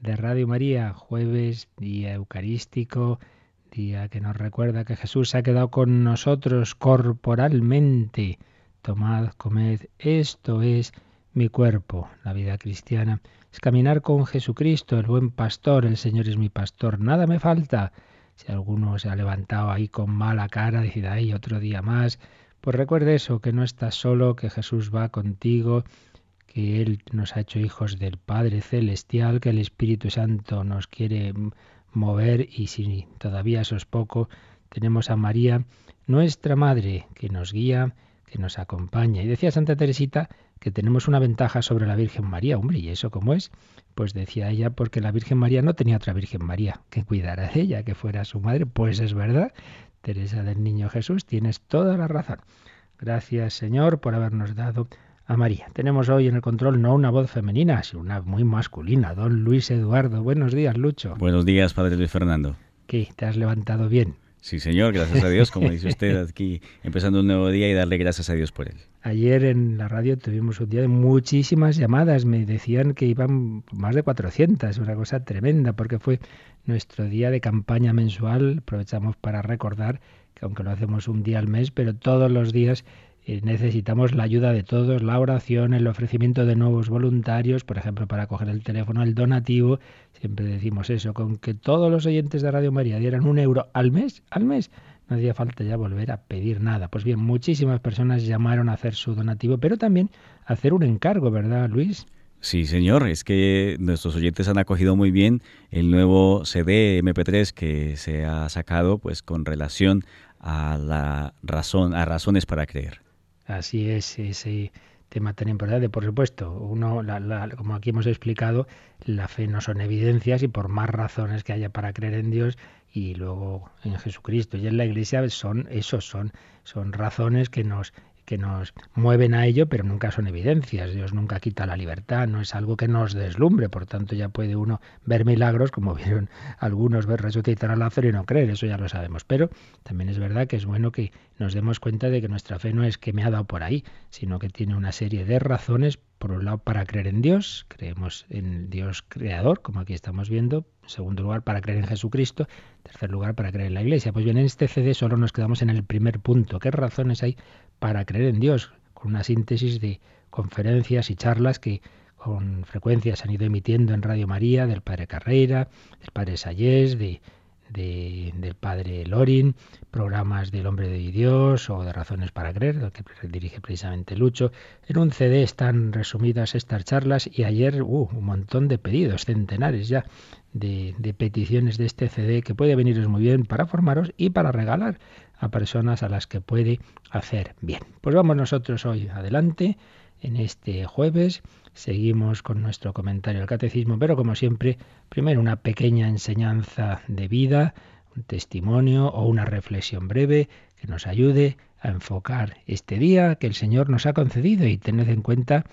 de Radio María, jueves, día eucarístico, día que nos recuerda que Jesús se ha quedado con nosotros corporalmente. Tomad, comed, esto es mi cuerpo. La vida cristiana es caminar con Jesucristo, el buen pastor, el Señor es mi pastor, nada me falta. Si alguno se ha levantado ahí con mala cara, dice, ay, otro día más, pues recuerde eso, que no estás solo, que Jesús va contigo que Él nos ha hecho hijos del Padre Celestial, que el Espíritu Santo nos quiere mover y si todavía eso es poco, tenemos a María, nuestra Madre, que nos guía, que nos acompaña. Y decía Santa Teresita que tenemos una ventaja sobre la Virgen María. Hombre, ¿y eso cómo es? Pues decía ella, porque la Virgen María no tenía otra Virgen María que cuidara de ella, que fuera su madre. Pues es verdad, Teresa del Niño Jesús, tienes toda la razón. Gracias, Señor, por habernos dado a María. Tenemos hoy en el control no una voz femenina, sino una muy masculina, don Luis Eduardo. Buenos días, Lucho. Buenos días, padre Luis Fernando. ¿Qué? ¿Te has levantado bien? Sí, señor, gracias a Dios, como dice usted aquí, empezando un nuevo día y darle gracias a Dios por él. Ayer en la radio tuvimos un día de muchísimas llamadas, me decían que iban más de 400, una cosa tremenda, porque fue nuestro día de campaña mensual, aprovechamos para recordar que aunque lo hacemos un día al mes, pero todos los días necesitamos la ayuda de todos, la oración, el ofrecimiento de nuevos voluntarios, por ejemplo, para coger el teléfono, el donativo. Siempre decimos eso, con que todos los oyentes de Radio María dieran un euro al mes, al mes, no hacía falta ya volver a pedir nada. Pues bien, muchísimas personas llamaron a hacer su donativo, pero también a hacer un encargo, ¿verdad, Luis? Sí, señor, es que nuestros oyentes han acogido muy bien el nuevo CD MP3 que se ha sacado pues con relación a la razón, a razones para creer. Así es, ese tema tan importante. Por supuesto, uno, como aquí hemos explicado, la fe no son evidencias y por más razones que haya para creer en Dios y luego en Jesucristo y en la Iglesia son esos son son razones que nos que nos mueven a ello, pero nunca son evidencias. Dios nunca quita la libertad, no es algo que nos deslumbre, por tanto ya puede uno ver milagros, como vieron algunos, ver resucitar a Lázaro y no creer, eso ya lo sabemos. Pero también es verdad que es bueno que nos demos cuenta de que nuestra fe no es que me ha dado por ahí, sino que tiene una serie de razones, por un lado para creer en Dios, creemos en Dios creador, como aquí estamos viendo, en segundo lugar para creer en Jesucristo, en tercer lugar para creer en la Iglesia. Pues bien, en este CD solo nos quedamos en el primer punto. ¿Qué razones hay para creer en Dios, con una síntesis de conferencias y charlas que con frecuencia se han ido emitiendo en Radio María, del Padre Carreira, del Padre Sayés, de, del Padre Lorin, programas del Hombre de Dios o de Razones para Creer, que dirige precisamente Lucho. En un CD están resumidas estas charlas y ayer un montón de pedidos, centenares ya de, de peticiones de este CD que puede veniros muy bien para formaros y para regalar a personas a las que puede hacer bien. Pues vamos nosotros hoy adelante en este jueves. Seguimos con nuestro comentario al catecismo, pero como siempre, primero una pequeña enseñanza de vida, un testimonio o una reflexión breve que nos ayude a enfocar este día que el Señor nos ha concedido y tened en cuenta,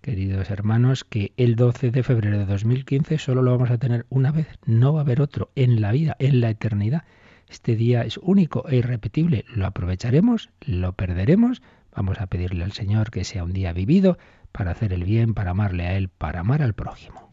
queridos hermanos, que el 12 de febrero de 2015 solo lo vamos a tener una vez, no va a haber otro en la vida, en la eternidad. Este día es único e irrepetible. ¿Lo aprovecharemos? ¿Lo perderemos? Vamos a pedirle al Señor que sea un día vivido para hacer el bien, para amarle a Él, para amar al prójimo.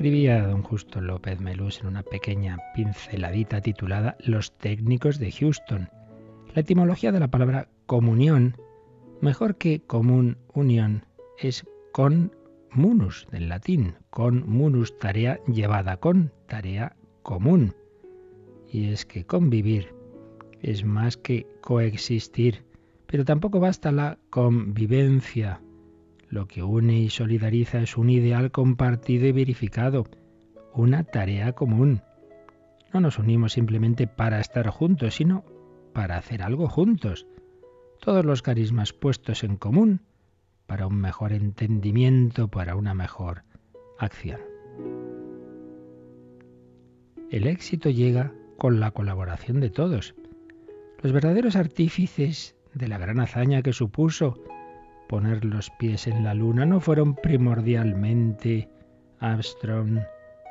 Escribía don Justo López Melús en una pequeña pinceladita titulada Los técnicos de Houston. La etimología de la palabra comunión, mejor que común unión, es con munus, del latín, con munus, tarea llevada con, tarea común. Y es que convivir es más que coexistir, pero tampoco basta la convivencia. Lo que une y solidariza es un ideal compartido y verificado, una tarea común. No nos unimos simplemente para estar juntos, sino para hacer algo juntos. Todos los carismas puestos en común para un mejor entendimiento, para una mejor acción. El éxito llega con la colaboración de todos. Los verdaderos artífices de la gran hazaña que supuso poner los pies en la luna no fueron primordialmente Armstrong,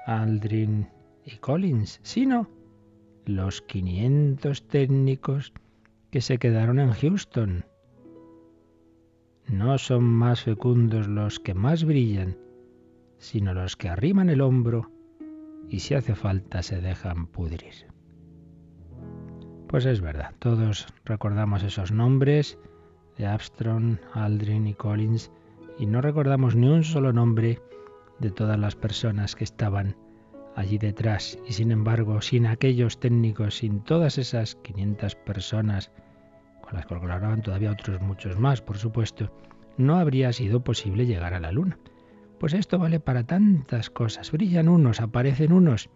Aldrin y Collins, sino los 500 técnicos que se quedaron en Houston. No son más fecundos los que más brillan, sino los que arriman el hombro y si hace falta se dejan pudrir. Pues es verdad, todos recordamos esos nombres de Armstrong, Aldrin y Collins y no recordamos ni un solo nombre de todas las personas que estaban allí detrás y sin embargo sin aquellos técnicos, sin todas esas 500 personas con las que colaboraban todavía otros muchos más, por supuesto, no habría sido posible llegar a la luna. Pues esto vale para tantas cosas. Brillan unos, aparecen unos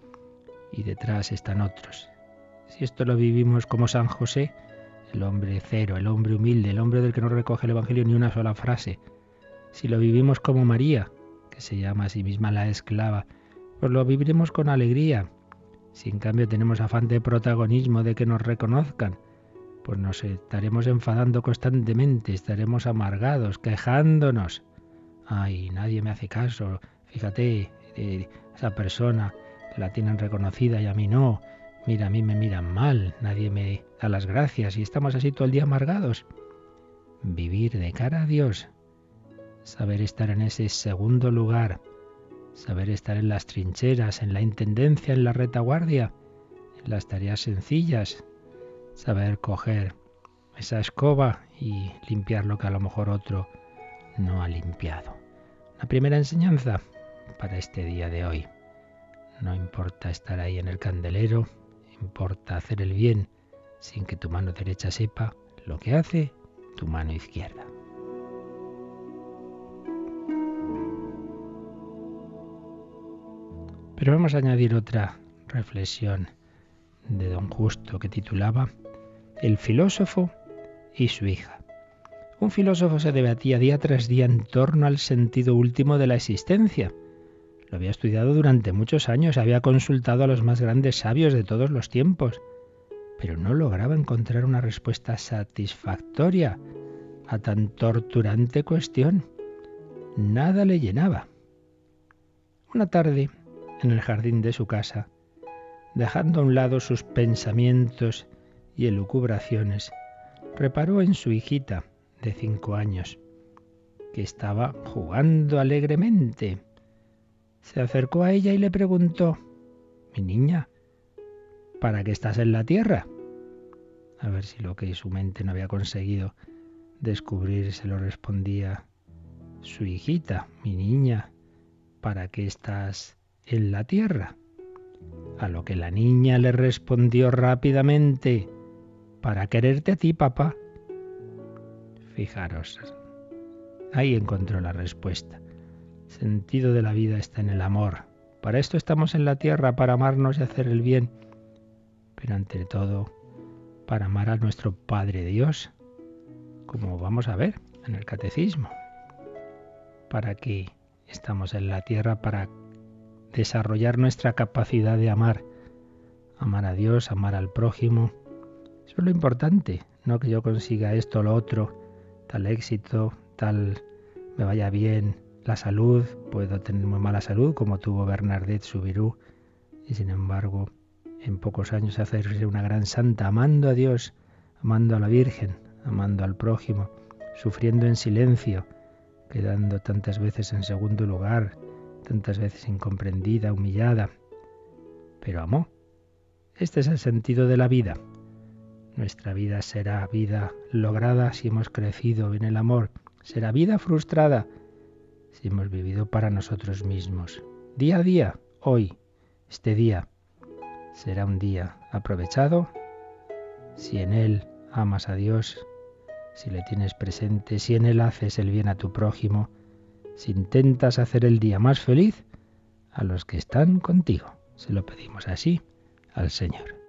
y detrás están otros. Si esto lo vivimos como San José, el hombre cero, el hombre humilde, el hombre del que no recoge el Evangelio ni una sola frase. Si lo vivimos como María, que se llama a sí misma la esclava, pues lo viviremos con alegría. Si en cambio tenemos afán de protagonismo, de que nos reconozcan, pues nos estaremos enfadando constantemente, estaremos amargados, quejándonos. Ay, nadie me hace caso. Fíjate, eh, esa persona la tienen reconocida y a mí no. Mira, a mí me miran mal, nadie me da las gracias y estamos así todo el día amargados. Vivir de cara a Dios, saber estar en ese segundo lugar, saber estar en las trincheras, en la intendencia, en la retaguardia, en las tareas sencillas, saber coger esa escoba y limpiar lo que a lo mejor otro no ha limpiado. La primera enseñanza para este día de hoy. No importa estar ahí en el candelero, importa hacer el bien sin que tu mano derecha sepa lo que hace tu mano izquierda. Pero vamos a añadir otra reflexión de don Justo que titulaba El filósofo y su hija. Un filósofo se debatía día tras día en torno al sentido último de la existencia lo había estudiado durante muchos años, había consultado a los más grandes sabios de todos los tiempos, pero no lograba encontrar una respuesta satisfactoria a tan torturante cuestión. Nada le llenaba. Una tarde, en el jardín de su casa, dejando a un lado sus pensamientos y elucubraciones, reparó en su hijita de cinco años, que estaba jugando alegremente se acercó a ella y le preguntó, mi niña, ¿para qué estás en la tierra? A ver si lo que su mente no había conseguido descubrir se lo respondía su hijita, mi niña, ¿para qué estás en la tierra? A lo que la niña le respondió rápidamente, para quererte a ti, papá. Fijaros, ahí encontró la respuesta sentido de la vida está en el amor. Para esto estamos en la tierra, para amarnos y hacer el bien, pero ante todo para amar a nuestro Padre Dios, como vamos a ver en el catecismo. Para que estamos en la tierra para desarrollar nuestra capacidad de amar, amar a Dios, amar al prójimo. Eso es lo importante, no que yo consiga esto o lo otro, tal éxito, tal me vaya bien, la salud, puedo tener muy mala salud, como tuvo Bernadette Subirú, y sin embargo, en pocos años hacerse una gran santa, amando a Dios, amando a la Virgen, amando al prójimo, sufriendo en silencio, quedando tantas veces en segundo lugar, tantas veces incomprendida, humillada, pero amó. Este es el sentido de la vida. Nuestra vida será vida lograda si hemos crecido en el amor, será vida frustrada si hemos vivido para nosotros mismos. Día a día, hoy, este día, será un día aprovechado si en él amas a Dios, si le tienes presente, si en él haces el bien a tu prójimo, si intentas hacer el día más feliz a los que están contigo. Se lo pedimos así al Señor.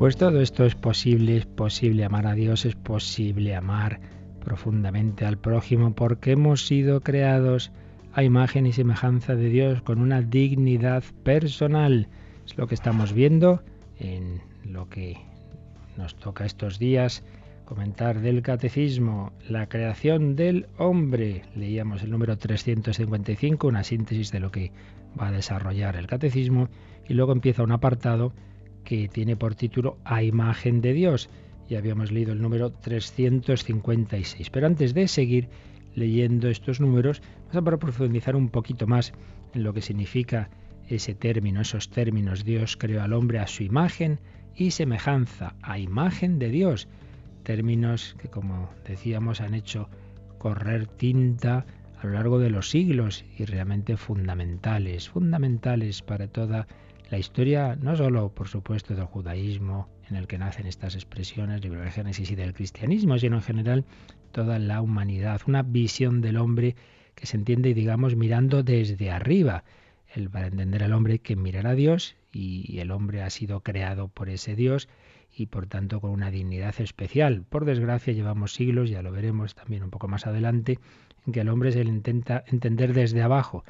Pues todo esto es posible, es posible amar a Dios, es posible amar profundamente al prójimo porque hemos sido creados a imagen y semejanza de Dios con una dignidad personal. Es lo que estamos viendo en lo que nos toca estos días comentar del catecismo, la creación del hombre. Leíamos el número 355, una síntesis de lo que va a desarrollar el catecismo, y luego empieza un apartado que tiene por título A imagen de Dios. Ya habíamos leído el número 356. Pero antes de seguir leyendo estos números, vamos a profundizar un poquito más en lo que significa ese término, esos términos. Dios creó al hombre a su imagen y semejanza, a imagen de Dios. Términos que, como decíamos, han hecho correr tinta a lo largo de los siglos y realmente fundamentales, fundamentales para toda la historia, no solo, por supuesto, del judaísmo, en el que nacen estas expresiones, libro de Génesis y del cristianismo, sino en general toda la humanidad, una visión del hombre que se entiende, digamos, mirando desde arriba. El, para entender al hombre que mirar a Dios y el hombre ha sido creado por ese Dios y por tanto con una dignidad especial. Por desgracia llevamos siglos, ya lo veremos también un poco más adelante, en que el hombre se le intenta entender desde abajo,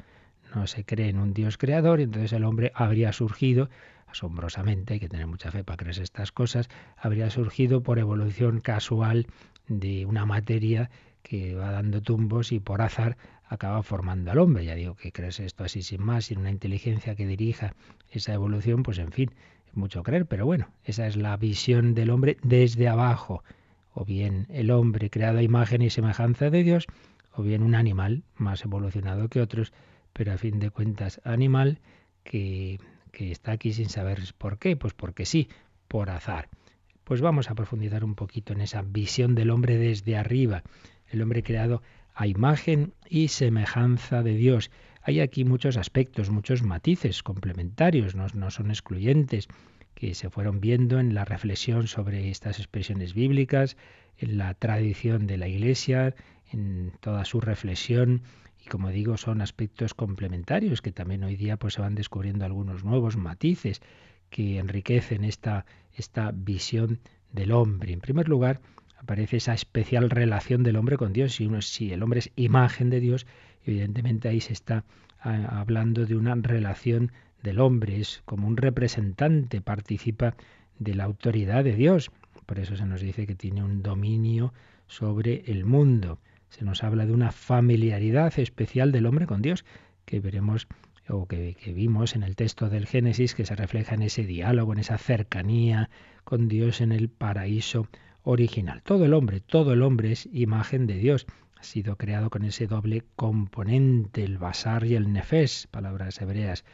no se cree en un Dios creador y entonces el hombre habría surgido asombrosamente, hay que tener mucha fe para creer estas cosas, habría surgido por evolución casual de una materia que va dando tumbos y por azar acaba formando al hombre. Ya digo que crees esto así sin más, sin una inteligencia que dirija esa evolución, pues en fin, es mucho creer, pero bueno, esa es la visión del hombre desde abajo. O bien el hombre creado a imagen y semejanza de Dios, o bien un animal más evolucionado que otros, pero a fin de cuentas animal que, que está aquí sin saber por qué, pues porque sí, por azar. Pues vamos a profundizar un poquito en esa visión del hombre desde arriba, el hombre creado a imagen y semejanza de Dios. Hay aquí muchos aspectos, muchos matices complementarios, no, no, son excluyentes, que se fueron viendo en la reflexión sobre estas expresiones bíblicas, en la tradición de la Iglesia, en toda su reflexión y como digo, son aspectos complementarios que también hoy día pues se van descubriendo algunos nuevos matices que enriquecen esta, esta visión del hombre. En primer lugar, aparece esa especial relación del hombre con Dios. Si, uno, si el hombre es imagen de Dios, evidentemente ahí se está ah, hablando de una relación del hombre, es como un representante, participa de la autoridad de Dios. Por eso se nos dice que tiene un dominio sobre el mundo se nos habla de una familiaridad especial del hombre con Dios, que veremos o que, vimos en el texto del Génesis, que se refleja en ese diálogo, en esa cercanía con Dios en el paraíso original. Todo el hombre, todo el hombre es imagen de Dios. Ha sido creado con ese doble componente, el basar y el nefes, palabras hebreas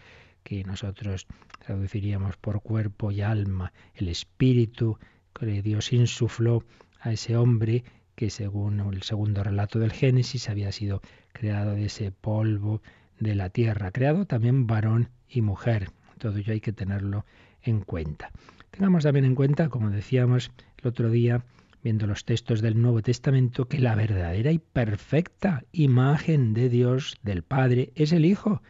que nosotros traduciríamos por cuerpo y alma, el espíritu que Dios insufló a ese hombre que según el segundo relato del Génesis había sido creado de ese polvo de la tierra, creado también varón y mujer. Todo ello hay que tenerlo en cuenta. Tengamos también en cuenta, como decíamos el otro día, viendo los textos del Nuevo Testamento, que la verdadera y perfecta imagen de Dios, del Padre, es el Hijo.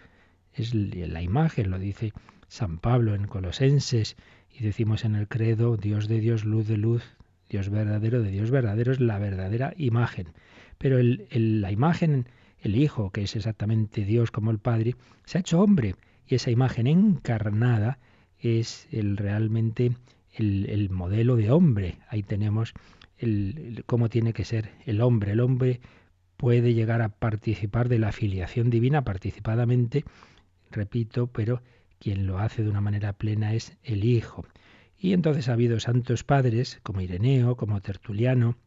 Es la imagen, lo dice San Pablo en Colosenses, y decimos en el credo, Dios de Dios, luz de luz, Dios verdadero de Dios verdadero es la verdadera imagen. Pero el, la imagen, el Hijo, que es exactamente Dios como el Padre, se ha hecho hombre y esa imagen encarnada es el, realmente el, el modelo de hombre. Ahí tenemos el, cómo tiene que ser el hombre. El hombre puede llegar a participar de la filiación divina participadamente, repito, pero quien lo hace de una manera plena es el Hijo. Y entonces ha habido santos padres, como Ireneo, como Tertuliano,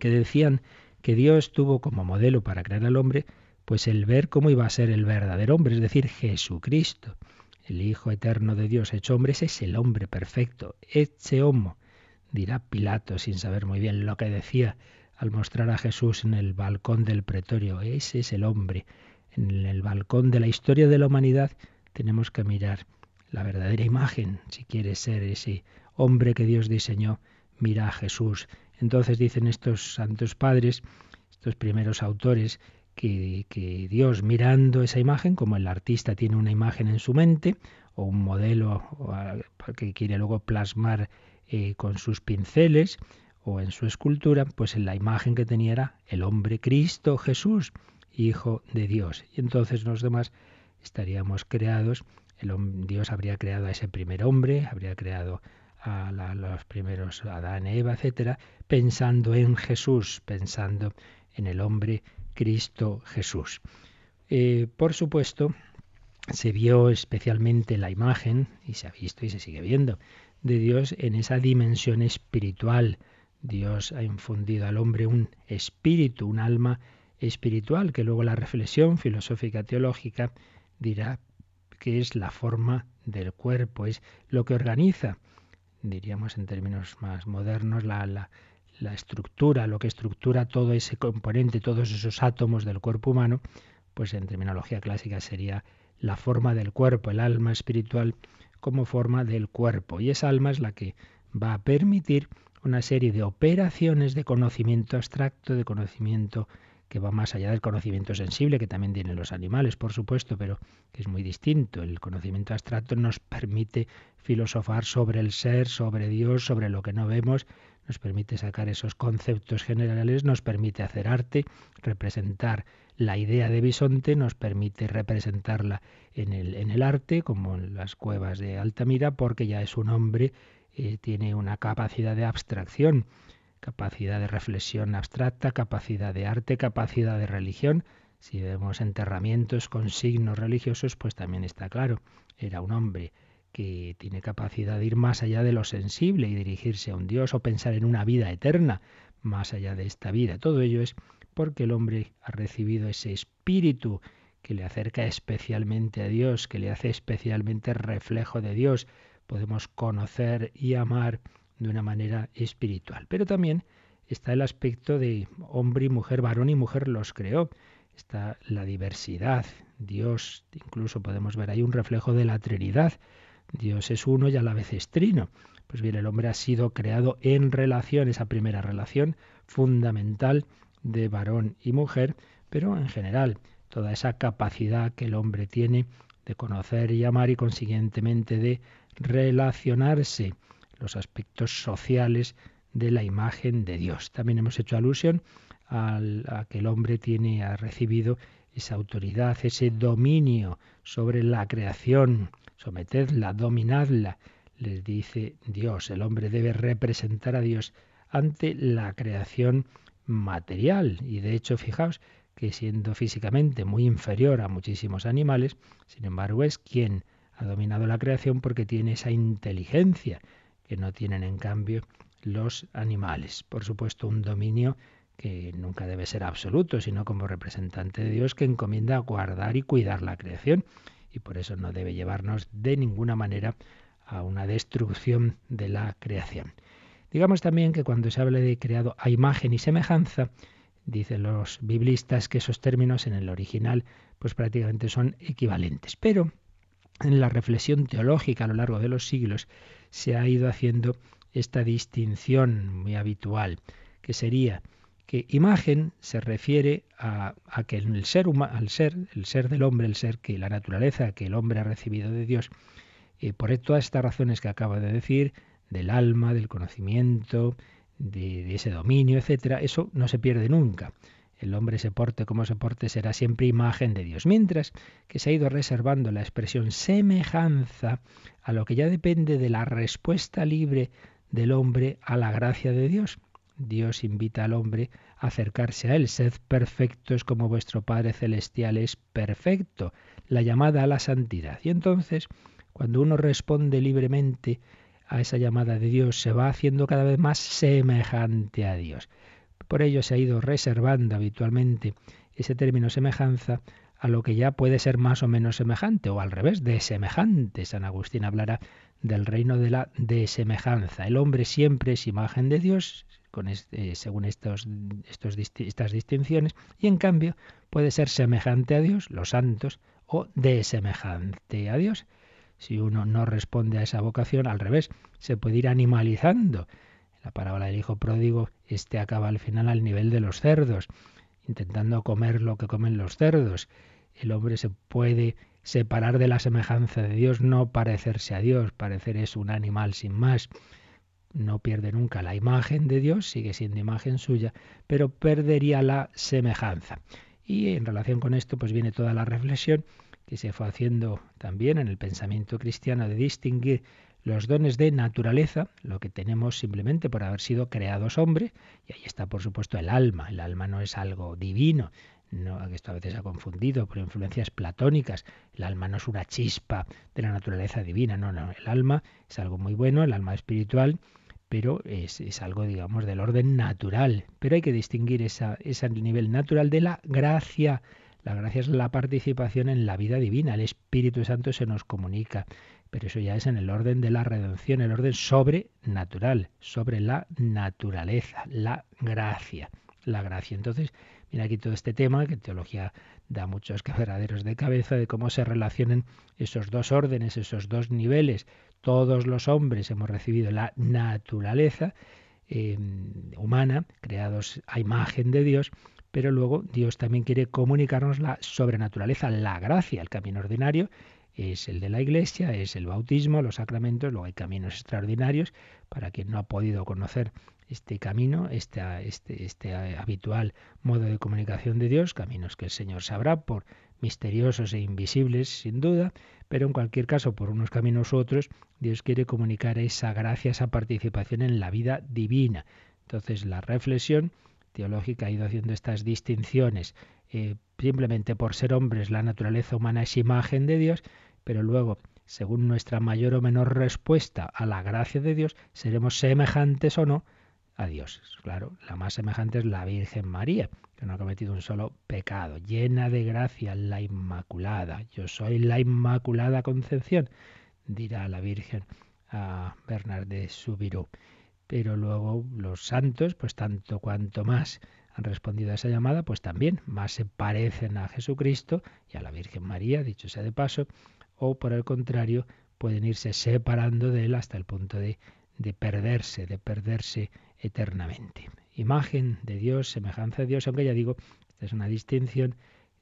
que decían que Dios tuvo como modelo para crear al hombre, pues el ver cómo iba a ser el verdadero hombre, es decir, Jesucristo. El Hijo eterno de Dios hecho hombre, ese es el hombre perfecto, ese homo, dirá Pilato sin saber muy bien lo que decía al mostrar a Jesús en el balcón del pretorio. Ese es el hombre. En el balcón de la historia de la humanidad tenemos que mirar la verdadera imagen, si quieres ser ese hombre que Dios diseñó, mira a Jesús. Entonces dicen estos santos padres, estos primeros autores, que, Dios mirando esa imagen, como el artista tiene una imagen en su mente o un modelo que quiere luego plasmar eh, con sus pinceles o en su escultura, pues en la imagen que tenía era el hombre Cristo Jesús, Hijo de Dios. Y entonces los demás estaríamos creados Dios habría creado a ese primer hombre, habría creado a los primeros Adán, Eva, etcétera, pensando en Jesús, pensando en el hombre Cristo Jesús. Eh, por supuesto, se vio especialmente la imagen, y se ha visto y se sigue viendo, de Dios en esa dimensión espiritual. Dios ha infundido al hombre un espíritu, un alma espiritual, que luego la reflexión filosófica teológica dirá que es la forma del cuerpo, es lo que organiza, diríamos en términos más modernos, la, la, la estructura, lo que estructura todo ese componente, todos esos átomos del cuerpo humano, pues en terminología clásica sería la forma del cuerpo, el alma espiritual como forma del cuerpo. Y esa alma es la que va a permitir una serie de operaciones de conocimiento abstracto, de conocimiento que va más allá del conocimiento sensible que también tienen los animales, por supuesto, pero que es muy distinto. El conocimiento abstracto nos permite filosofar sobre el ser, sobre Dios, sobre lo que no vemos, nos permite sacar esos conceptos generales, nos permite hacer arte, representar la idea de bisonte, nos permite representarla en el, en el arte, como en las cuevas de Altamira, porque ya es un hombre, eh, tiene una capacidad de abstracción capacidad de reflexión abstracta, capacidad de arte, capacidad de religión. Si vemos enterramientos con signos religiosos, pues también está claro, era un hombre que tiene capacidad de ir más allá de lo sensible y dirigirse a un Dios o pensar en una vida eterna más allá de esta vida. Todo ello es porque el hombre ha recibido ese espíritu que le acerca especialmente a Dios, que le hace especialmente reflejo de Dios. Podemos conocer y amar de una manera espiritual. Pero también está el aspecto de hombre y mujer, varón y mujer los creó. Está la diversidad. Dios, incluso podemos ver ahí un reflejo de la Trinidad. Dios es uno y a la vez es trino. Pues bien, el hombre ha sido creado en relación, esa primera relación fundamental de varón y mujer, pero en general toda esa capacidad que el hombre tiene de conocer y amar y consiguientemente de relacionarse los aspectos sociales de la imagen de Dios. También hemos hecho alusión a que el hombre tiene, ha recibido esa autoridad, ese dominio sobre la creación. Sometedla, dominadla, les dice Dios. El hombre debe representar a Dios ante la creación material. Y de hecho, fijaos que siendo físicamente muy inferior a muchísimos animales, sin embargo es quien ha dominado la creación porque tiene esa inteligencia que no tienen en cambio los animales. Por supuesto, un dominio que nunca debe ser absoluto, sino como representante de Dios que encomienda guardar y cuidar la creación y por eso no debe llevarnos de ninguna manera a una destrucción de la creación. Digamos también que cuando se habla de creado a imagen y semejanza, dicen los biblistas que esos términos en el original pues prácticamente son equivalentes, pero en la reflexión teológica a lo largo de los siglos se ha ido haciendo esta distinción muy habitual, que sería que imagen se refiere a, que el ser, al ser, el ser del hombre, el ser que la naturaleza que el hombre ha recibido de Dios, eh, por todas estas razones que acabo de decir, del alma, del conocimiento, de, de ese dominio, etcétera, eso no se pierde nunca el hombre se porte como se porte será siempre imagen de Dios. Mientras que se ha ido reservando la expresión semejanza a lo que ya depende de la respuesta libre del hombre a la gracia de Dios. Dios invita al hombre a acercarse a Él. Sed perfectos como vuestro Padre Celestial es perfecto. La llamada a la santidad. Y entonces, cuando uno responde libremente a esa llamada de Dios, se va haciendo cada vez más semejante a Dios. Por ello se ha ido reservando habitualmente ese término semejanza a lo que ya puede ser más o menos semejante, o al revés, de semejante. San Agustín hablará del reino de la desemejanza. El hombre siempre es imagen de Dios, con este, según estas distinciones, y en cambio puede ser semejante a Dios, los santos, o desemejante a Dios. Si uno no responde a esa vocación, al revés, se puede ir animalizando. la parábola del hijo pródigo, este acaba al final al nivel de los cerdos, intentando comer lo que comen los cerdos el hombre se puede separar de la semejanza de Dios, no parecerse a Dios, parecer es un animal sin más. No pierde nunca la imagen de Dios, sigue siendo imagen suya, pero perdería la semejanza. Y en relación con esto, pues viene toda la reflexión que se fue haciendo también en el pensamiento cristiano de distinguir los dones de naturaleza, lo que tenemos simplemente por haber sido creados hombre, y ahí está por supuesto el alma. El alma no es algo divino, no, esto a veces se ha confundido por influencias platónicas. El alma no es una chispa de la naturaleza divina, no, no. El alma es algo muy bueno, el alma espiritual, pero es, es algo, digamos, del orden natural. Pero hay que distinguir esa, ese nivel natural de la gracia. La gracia es la participación en la vida divina. El Espíritu Santo se nos comunica. Pero eso ya es en el orden de la redención, el orden sobrenatural, sobre la naturaleza, la gracia. La gracia. Entonces, Mira aquí todo este tema, que teología da muchos quebraderos de cabeza, de cómo se relacionan esos dos órdenes, esos dos niveles. Todos los hombres hemos recibido la naturaleza eh, humana, creados a imagen de Dios, pero luego Dios también quiere comunicarnos la sobrenaturaleza, la gracia, el camino ordinario es el de la Iglesia, es el bautismo, los sacramentos, luego hay caminos extraordinarios para quien no ha podido conocer este camino, este, este, este habitual modo de comunicación de Dios, caminos que el Señor sabrá por misteriosos e invisibles, sin duda, pero en cualquier caso, por unos caminos u otros, Dios quiere comunicar esa gracia, esa participación en la vida divina. Entonces, la reflexión teológica ha ido haciendo estas distinciones. Eh, simplemente por ser hombres, la naturaleza humana es imagen de Dios, pero luego, según nuestra mayor o menor respuesta a la gracia de Dios, seremos semejantes o no a Dios. Claro, la más semejante es la Virgen María, que no ha cometido un solo pecado, llena de gracia, la Inmaculada. Yo soy la Inmaculada Concepción, dirá la Virgen a Bernard de Subirú. Pero luego los santos, pues tanto cuanto más han respondido a esa llamada, pues también más se parecen a Jesucristo y a la Virgen María, dicho sea de paso, o por el contrario, pueden irse separando de él hasta el punto de, de perderse, de perderse eternamente. Imagen de Dios, semejanza de Dios, aunque ya digo, esta es una distinción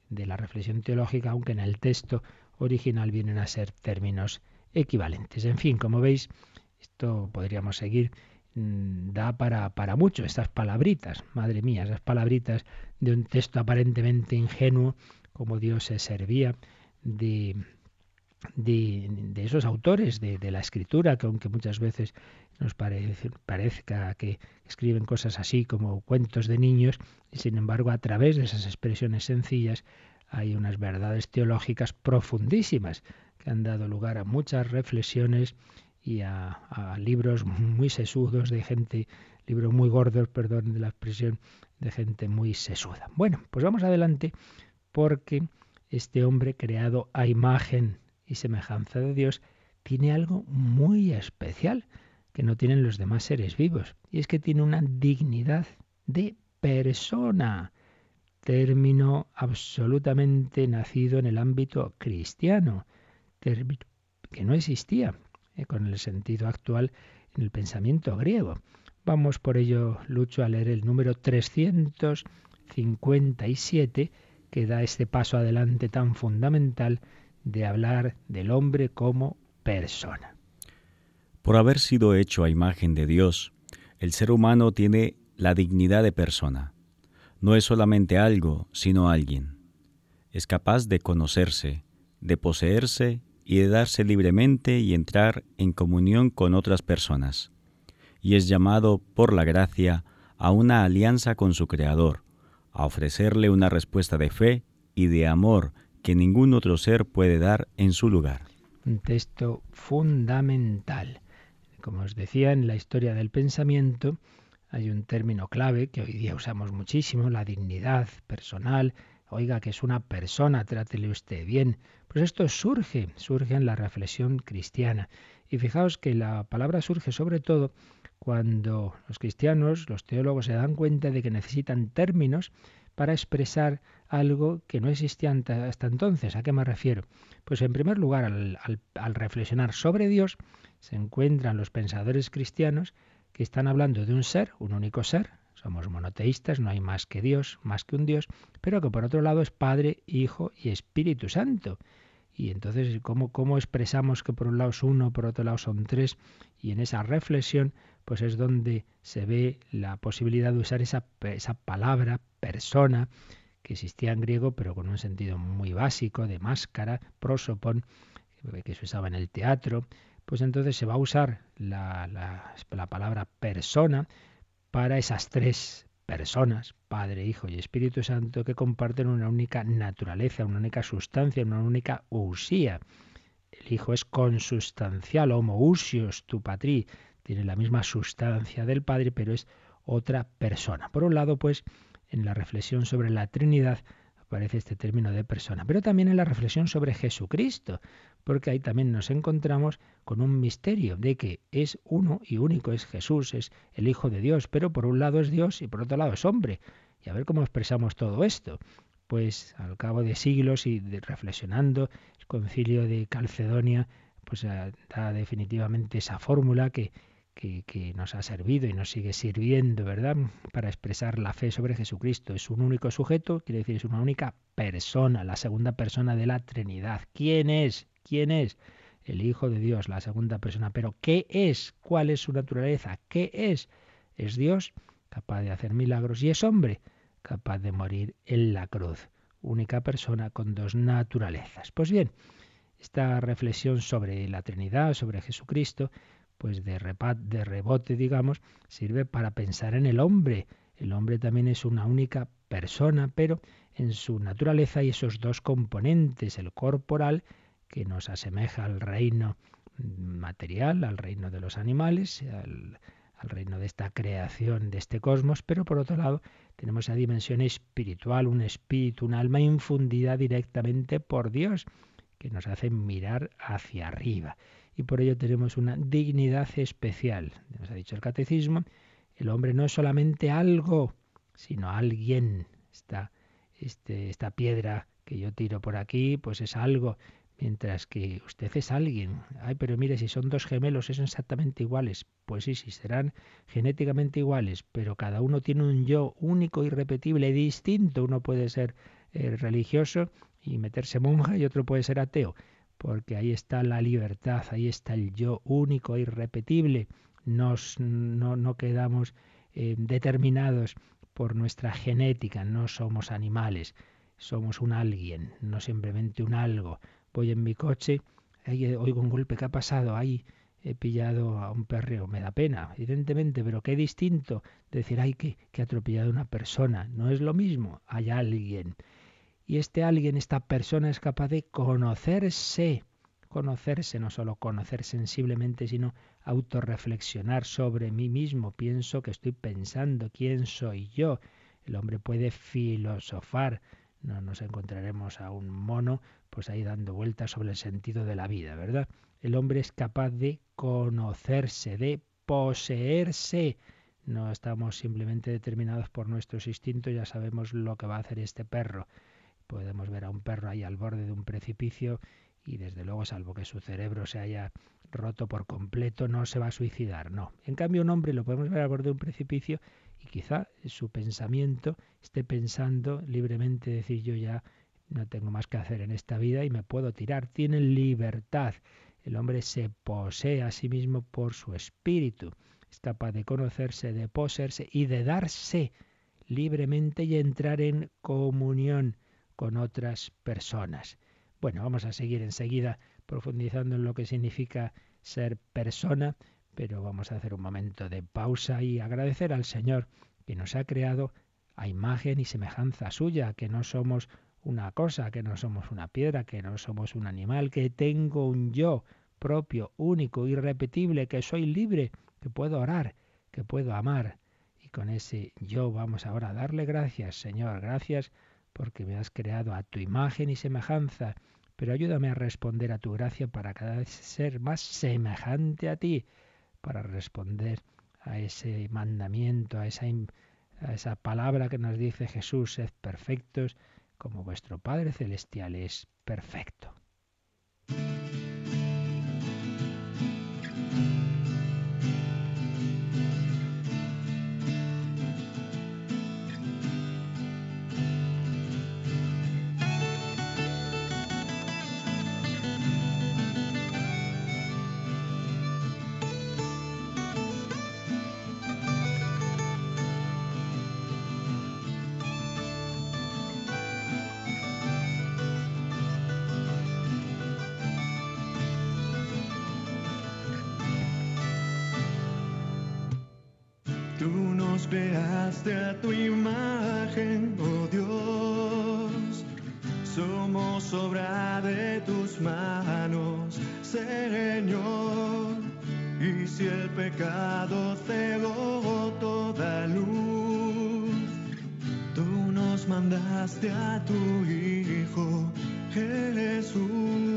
de la reflexión teológica, aunque en el texto original vienen a ser términos equivalentes. En fin, como veis, esto podríamos seguir, mm, da para, para mucho estas palabritas, madre mía, esas palabritas de un texto aparentemente ingenuo, como Dios se servía de, de, esos autores de, la escritura, que aunque muchas veces nos parezca que escriben cosas así como cuentos de niños, y sin embargo a través de esas expresiones sencillas hay unas verdades teológicas profundísimas que han dado lugar a muchas reflexiones y a, a libros muy sesudos de gente, libros muy gordos, perdón de la expresión, de gente muy sesuda. Bueno, pues vamos adelante porque este hombre creado a imagen y semejanza de Dios tiene algo muy especial que no tienen los demás seres vivos. Y es que tiene una dignidad de persona, término absolutamente nacido en el ámbito cristiano, que no existía eh, con el sentido actual en el pensamiento griego. Vamos por ello, Lucho, a leer el número 357 que da este paso adelante tan fundamental de hablar del hombre como persona. Por haber sido hecho a imagen de Dios, el ser humano tiene la dignidad de persona. No es solamente algo, sino alguien. Es capaz de conocerse, de poseerse y de darse libremente y entrar en comunión con otras personas. Y es llamado por la gracia a una alianza con su Creador, a ofrecerle una respuesta de fe y de amor que ningún otro ser puede dar en su lugar. Un texto fundamental. Como os decía, en la historia del pensamiento hay un término clave que hoy día usamos muchísimo, la dignidad personal. Oiga, que es una persona, trátele usted bien. Pues esto surge, surge en la reflexión cristiana. Y fijaos que la palabra surge sobre todo cuando los cristianos, los teólogos, se dan cuenta de que necesitan términos para expresar algo que no existía hasta entonces. ¿A qué me refiero? Pues en primer lugar, al, reflexionar sobre Dios, se encuentran los pensadores cristianos que están hablando de un ser, un único ser, somos monoteístas, no hay más que Dios, más que un Dios, pero que por otro lado es Padre, Hijo y Espíritu Santo. Y entonces, ¿cómo, ¿cómo expresamos que por un lado es uno, por otro lado son tres? Y en esa reflexión pues es donde se ve la posibilidad de usar esa, esa palabra, persona, que existía en griego, pero con un sentido muy básico, de máscara, prosopon, que se usaba en el teatro, pues entonces se va a usar la, la, la palabra persona para esas tres personas, Padre, Hijo y Espíritu Santo, que comparten una única naturaleza, una única sustancia, una única usía. El Hijo es consustancial, homoousios, tu patri, tiene la misma sustancia del Padre, pero es otra persona. Por un lado, pues, en la reflexión sobre la Trinidad aparece este término de persona, pero también en la reflexión sobre Jesucristo, porque ahí también nos encontramos con un misterio de que es uno y único, es Jesús, es el Hijo de Dios, pero por un lado es Dios y por otro lado es hombre. Y a ver cómo expresamos todo esto. Pues al cabo de siglos y de reflexionando, el concilio de Calcedonia pues eh, da definitivamente esa fórmula que que, nos ha servido y nos sigue sirviendo, ¿verdad? Para expresar la fe sobre Jesucristo. Es un único sujeto, quiere decir, es una única persona, la segunda persona de la Trinidad. ¿Quién es? ¿Quién es? El Hijo de Dios, la segunda persona. Pero ¿qué es? ¿Cuál es su naturaleza? ¿Qué es? Es Dios capaz de hacer milagros y es hombre capaz de morir en la cruz. Única persona con dos naturalezas. Pues bien, esta reflexión sobre la Trinidad, sobre Jesucristo, pues de, de rebote, digamos, sirve para pensar en el hombre. El hombre también es una única persona, pero en su naturaleza hay esos dos componentes, el corporal, que nos asemeja al reino material, al reino de los animales, al, al reino de esta creación, de este cosmos, pero por otro lado tenemos esa dimensión espiritual, un espíritu, un alma infundida directamente por Dios, que nos hace mirar hacia arriba y por ello tenemos una dignidad especial. Nos ha dicho el catecismo, el hombre no es solamente algo, sino alguien. Esta, este, esta piedra que yo tiro por aquí, pues es algo, mientras que usted es alguien. Ay, pero mire, si son dos gemelos, son exactamente iguales. Pues sí, sí, serán genéticamente iguales, pero cada uno tiene un yo único, irrepetible, distinto. Uno puede ser eh, religioso y meterse monja y otro puede ser ateo porque ahí está la libertad, ahí está el yo único, irrepetible. Nos, no, no quedamos eh, determinados por nuestra genética, no somos animales, somos un alguien, no simplemente un algo. Voy en mi coche, ahí oigo un golpe que ha pasado, ahí he pillado a un perreo, me da pena, evidentemente, pero qué distinto decir, ay, que, que ha atropellado a una persona, no es lo mismo, hay alguien. Y este alguien, esta persona es capaz de conocerse, conocerse, no solo conocer sensiblemente, sino autorreflexionar sobre mí mismo. Pienso que estoy pensando, ¿quién soy yo? El hombre puede filosofar. No nos encontraremos a un mono pues ahí dando vueltas sobre el sentido de la vida, ¿verdad? El hombre es capaz de conocerse, de poseerse. No estamos simplemente determinados por nuestros instintos, ya sabemos lo que va a hacer este perro. Podemos ver a un perro ahí al borde de un precipicio y desde luego, salvo que su cerebro se haya roto por completo, no se va a suicidar, no. En cambio, un hombre lo podemos ver al borde de un precipicio y quizá su pensamiento esté pensando libremente, decir yo ya no tengo más que hacer en esta vida y me puedo tirar. Tiene libertad. El hombre se posee a sí mismo por su espíritu. Es capaz de conocerse, de poseerse y de darse libremente y entrar en comunión con otras personas. Bueno, vamos a seguir enseguida profundizando en lo que significa ser persona, pero vamos a hacer un momento de pausa y agradecer al Señor que nos ha creado a imagen y semejanza suya, que no somos una cosa, que no somos una piedra, que no somos un animal, que tengo un yo propio, único, irrepetible, que soy libre, que puedo orar, que puedo amar. Y con ese yo vamos ahora a darle gracias, Señor, gracias porque me has creado a tu imagen y semejanza, pero ayúdame a responder a tu gracia para cada vez ser más semejante a ti, para responder a ese mandamiento, a esa, a esa palabra que nos dice Jesús, sed perfectos como vuestro Padre Celestial es perfecto. Creaste a tu imagen, oh Dios. Somos obra de tus manos, Señor. Y si el pecado cegó toda luz, tú nos mandaste a tu Hijo, Jesús.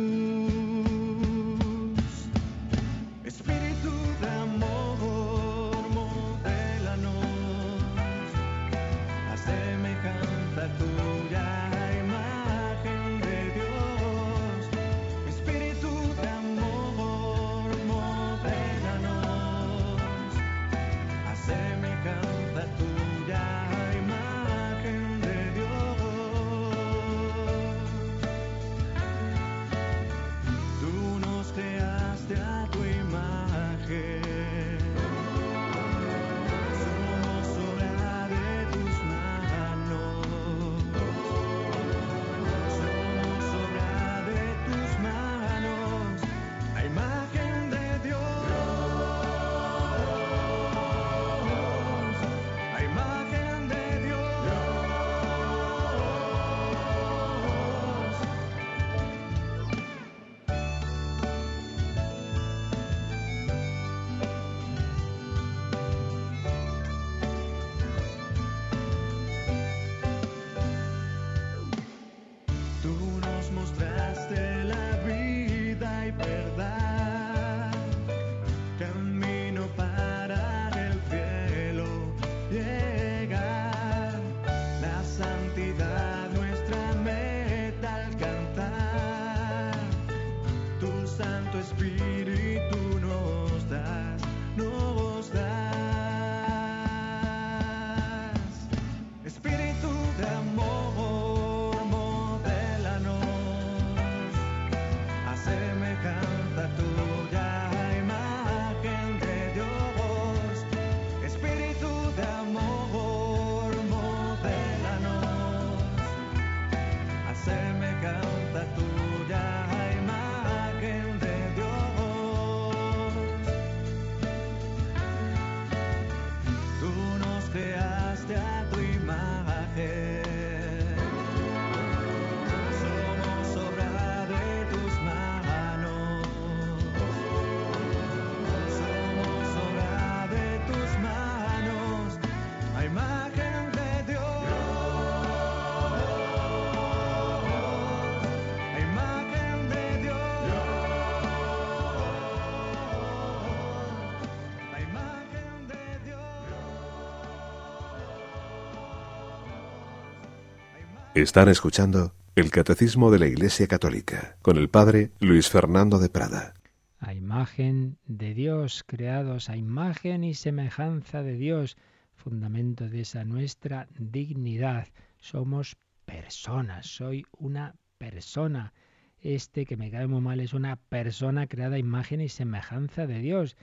Están escuchando el Catecismo de la Iglesia Católica con el Padre Luis Fernando de Prada. A imagen de Dios, creados a imagen y semejanza de Dios, fundamento de esa nuestra dignidad. Somos personas, soy una persona. Este que me cae muy mal es una persona creada a imagen y semejanza de Dios.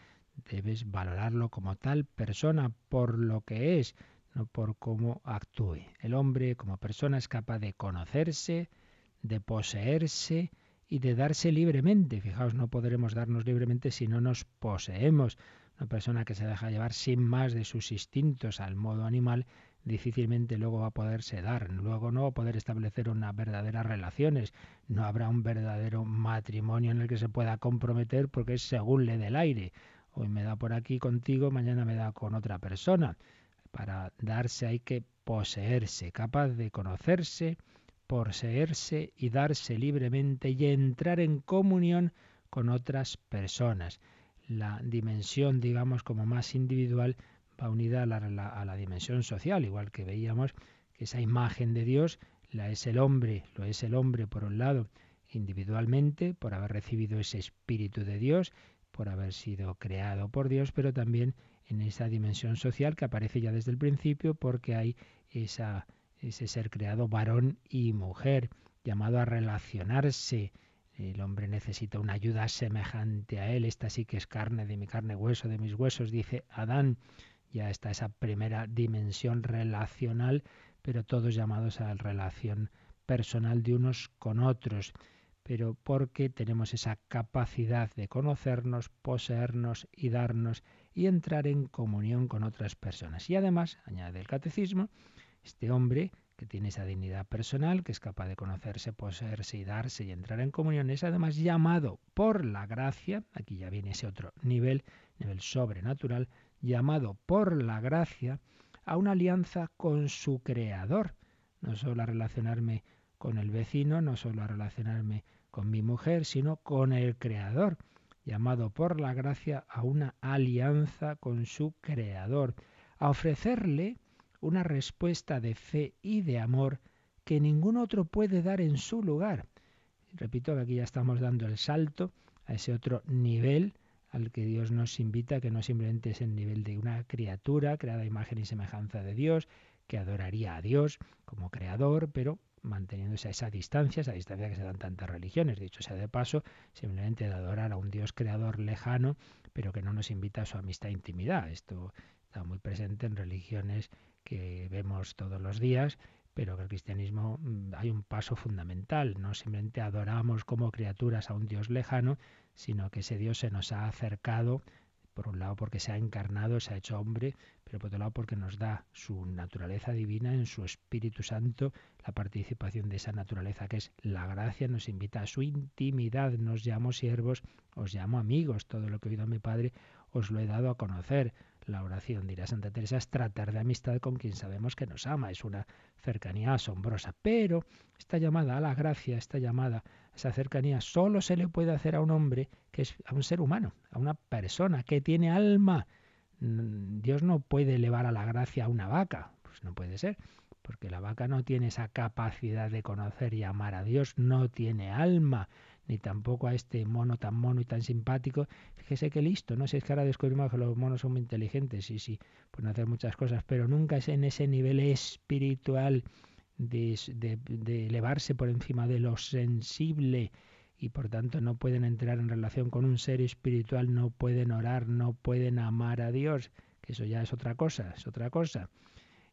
Debes valorarlo como tal persona por lo que es, no por cómo actúe. El hombre como persona es capaz de conocerse, de poseerse y de darse libremente. Fijaos, no podremos darnos libremente si no nos poseemos. Una persona que se deja llevar sin más de sus instintos al modo animal difícilmente luego va a poderse dar, luego no va a poder establecer unas verdaderas relaciones, no habrá un verdadero matrimonio en el que se pueda comprometer porque es según le del aire. Hoy me da por aquí contigo, mañana me da con otra persona. Para darse hay que poseerse, capaz de conocerse, poseerse y darse libremente y entrar en comunión con otras personas. La dimensión, digamos, como más individual va unida a la, a la dimensión social, igual que veíamos que esa imagen de Dios la es el hombre, lo es el hombre por un lado individualmente, por haber recibido ese espíritu de Dios, por haber sido creado por Dios, pero también en esa dimensión social que aparece ya desde el principio porque hay esa, ese ser creado varón y mujer, llamado a relacionarse. El hombre necesita una ayuda semejante a él. Esta sí que es carne de mi carne, hueso de mis huesos, dice Adán. Ya está esa primera dimensión relacional, pero todos llamados a la relación personal de unos con otros. Pero porque tenemos esa capacidad de conocernos, poseernos y darnos y entrar en comunión con otras personas. Y además, añade el catecismo, este hombre que tiene esa dignidad personal, que es capaz de conocerse, poseerse y darse y entrar en comunión, es además llamado por la gracia, aquí ya viene ese otro nivel, nivel sobrenatural, llamado por la gracia a una alianza con su creador, no solo a relacionarme con el vecino, no solo a relacionarme con mi mujer, sino con el creador, llamado por la gracia a una alianza con su creador, a ofrecerle una respuesta de fe y de amor que ningún otro puede dar en su lugar. Repito que aquí ya estamos dando el salto a ese otro nivel al que Dios nos invita, que no simplemente es el nivel de una criatura creada a imagen y semejanza de Dios, que adoraría a Dios como creador, pero manteniéndose a esa distancia, esa distancia que se dan tantas religiones, dicho sea de paso, simplemente de adorar a un Dios creador lejano, pero que no nos invita a su amistad e intimidad. Esto está muy presente en religiones que vemos todos los días, pero que el cristianismo mm, hay un paso fundamental. No simplemente adoramos como criaturas a un Dios lejano, sino que ese Dios se nos ha acercado por un lado porque se ha encarnado, se ha hecho hombre, pero por otro lado porque nos da su naturaleza divina en su Espíritu Santo, la participación de esa naturaleza que es la gracia, nos invita a su intimidad, nos llamo siervos, os llamo amigos, todo lo que he oído a mi Padre os lo he dado a conocer. La oración, dirá Santa Teresa, es tratar de amistad con quien sabemos que nos ama, es una cercanía asombrosa, pero esta llamada a la gracia, esta llamada esa cercanía, solo se le puede hacer a un hombre que es a un ser humano, a una persona que tiene alma. Mm, Dios no puede elevar a la gracia a una vaca, pues no puede ser, porque la vaca no tiene esa capacidad de conocer y amar a Dios, no tiene alma ni tampoco a este mono tan mono y tan simpático. Fíjese que listo, no sé, es que ahora descubrimos que los monos son muy inteligentes, sí, sí, pueden hacer muchas cosas, pero nunca es en ese nivel espiritual de, de elevarse por encima de lo sensible y por tanto no pueden entrar en relación con un ser espiritual, no pueden orar, no pueden amar a Dios, que eso ya es otra cosa, es otra cosa.